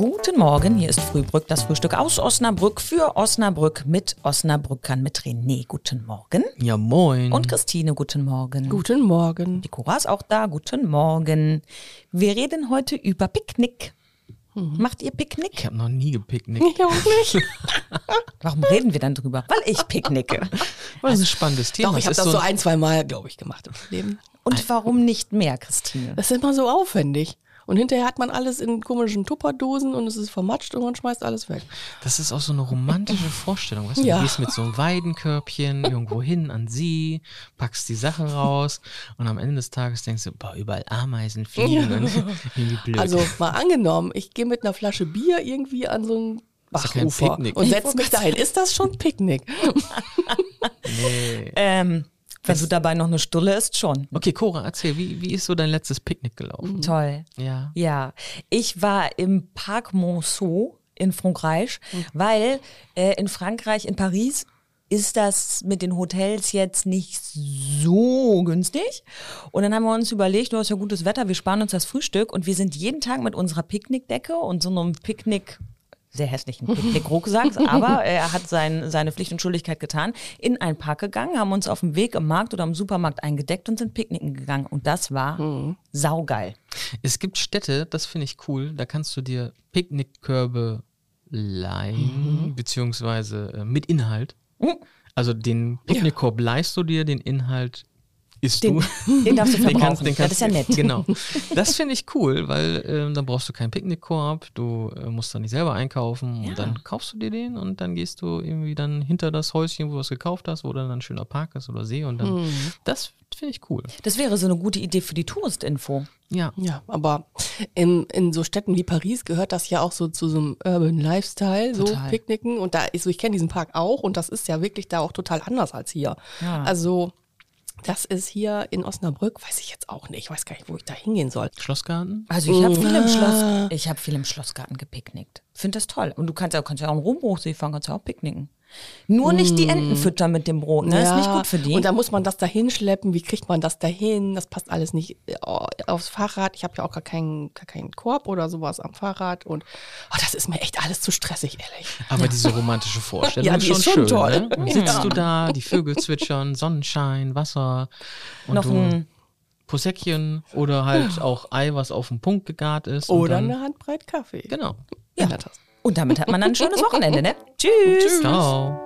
Guten Morgen, hier ist Frühbrück, das Frühstück aus Osnabrück für Osnabrück mit Osnabrückern mit René. Guten Morgen. Ja, moin. Und Christine, guten Morgen. Guten Morgen. Die Cora ist auch da, guten Morgen. Wir reden heute über Picknick. Macht ihr Picknick? ich habe noch nie gepicknickt. Ich auch nicht. Warum reden wir dann drüber? Weil ich picknicke. Das ist ein spannendes Thema. Doch, ich habe das so ein- ein, zwei Mal, glaube ich, gemacht im Leben. Und warum nicht mehr, Christine? Das ist immer so aufwendig. Und hinterher hat man alles in komischen Tupperdosen und es ist vermatscht und man schmeißt alles weg. Das ist auch so eine romantische Vorstellung. Weißt du, Ja. du gehst mit so einem Weidenkörbchen irgendwo hin an sie, packst die Sachen raus und am Ende des Tages denkst du, boah, überall Ameisen fliegen und irgendwie blöd. Also mal angenommen, ich gehe mit einer Flasche Bier irgendwie an so ein ja Bachufer und setze mich dahin. Ist das schon Picknick? nee. Ähm, wenn du dabei noch eine Stulle isst, schon. Okay, Cora, erzähl, wie, wie ist so dein letztes Picknick gelaufen? Toll. Ja. Ja, ich war im Parc Monceau in Frankreich, weil äh, in Frankreich, in Paris, ist das mit den Hotels jetzt nicht so günstig. Und dann haben wir uns überlegt, du hast ja gutes Wetter, wir sparen uns das Frühstück und wir sind jeden Tag mit unserer Picknickdecke und so einem Picknick sehr hässlichen Picknick-Rucksack, aber er hat sein, seine Pflicht und Schuldigkeit getan, in einen Park gegangen, haben uns auf dem Weg im Markt oder im Supermarkt eingedeckt und sind picknicken gegangen. Und das war saugeil. Es gibt Städte, das finde ich cool, da kannst du dir Picknickkörbe leihen, beziehungsweise äh, mit Inhalt. Also den Picknickkorb leihst du dir, den Inhalt isst Den, du. den darfst du Den verbrauchen. kannst- den ja, das ist ja nett. Genau. Das finde ich cool, weil ähm, dann brauchst du keinen Picknickkorb, du äh, musst dann nicht selber einkaufen und dann kaufst du dir den und dann gehst du irgendwie dann hinter das Häuschen, wo du es gekauft hast, wo dann ein schöner Park ist oder See und dann, das finde ich cool. Das wäre so eine gute Idee für die Touristinfo. Ja. Ja, aber in, in so Städten wie Paris gehört das ja auch so zu so einem Urban Lifestyle, so Total. Picknicken. Und da ist so, ich kenne diesen Park auch und das ist ja wirklich da auch total anders als hier. Ja. Also, das ist hier in Osnabrück, weiß ich jetzt auch nicht. Ich weiß gar nicht, wo ich da hingehen soll. Schlossgarten? Also ich habe viel im Schloss, ich habe viel im Schlossgarten gepicknickt. Finde das toll. Und du kannst ja, kannst ja auch im Rumhochsee fahren, kannst ja auch picknicken. Nur nicht die Enten füttern mit dem Brot, ne? ist nicht gut für die. Und da muss man das da hinschleppen. Wie kriegt man das dahin? Das passt alles nicht äh, aufs Fahrrad. Ich habe ja auch gar keinen, gar keinen Korb oder sowas am Fahrrad. Und oh, das ist mir echt alles zu stressig, ehrlich. Aber diese romantische Vorstellung Ja, ist die schon, ist schon schön. toll. Ne? Sitzt du da, die Vögel zwitschern, Sonnenschein, Wasser und Noch du ein- Posäckchen oder halt auch Ei, was auf den Punkt gegart ist. Oder und dann, eine Handbreit Kaffee. Genau. In der Tasse. Und damit hat man dann ein schönes Wochenende, ne? Tschüss. Ciao.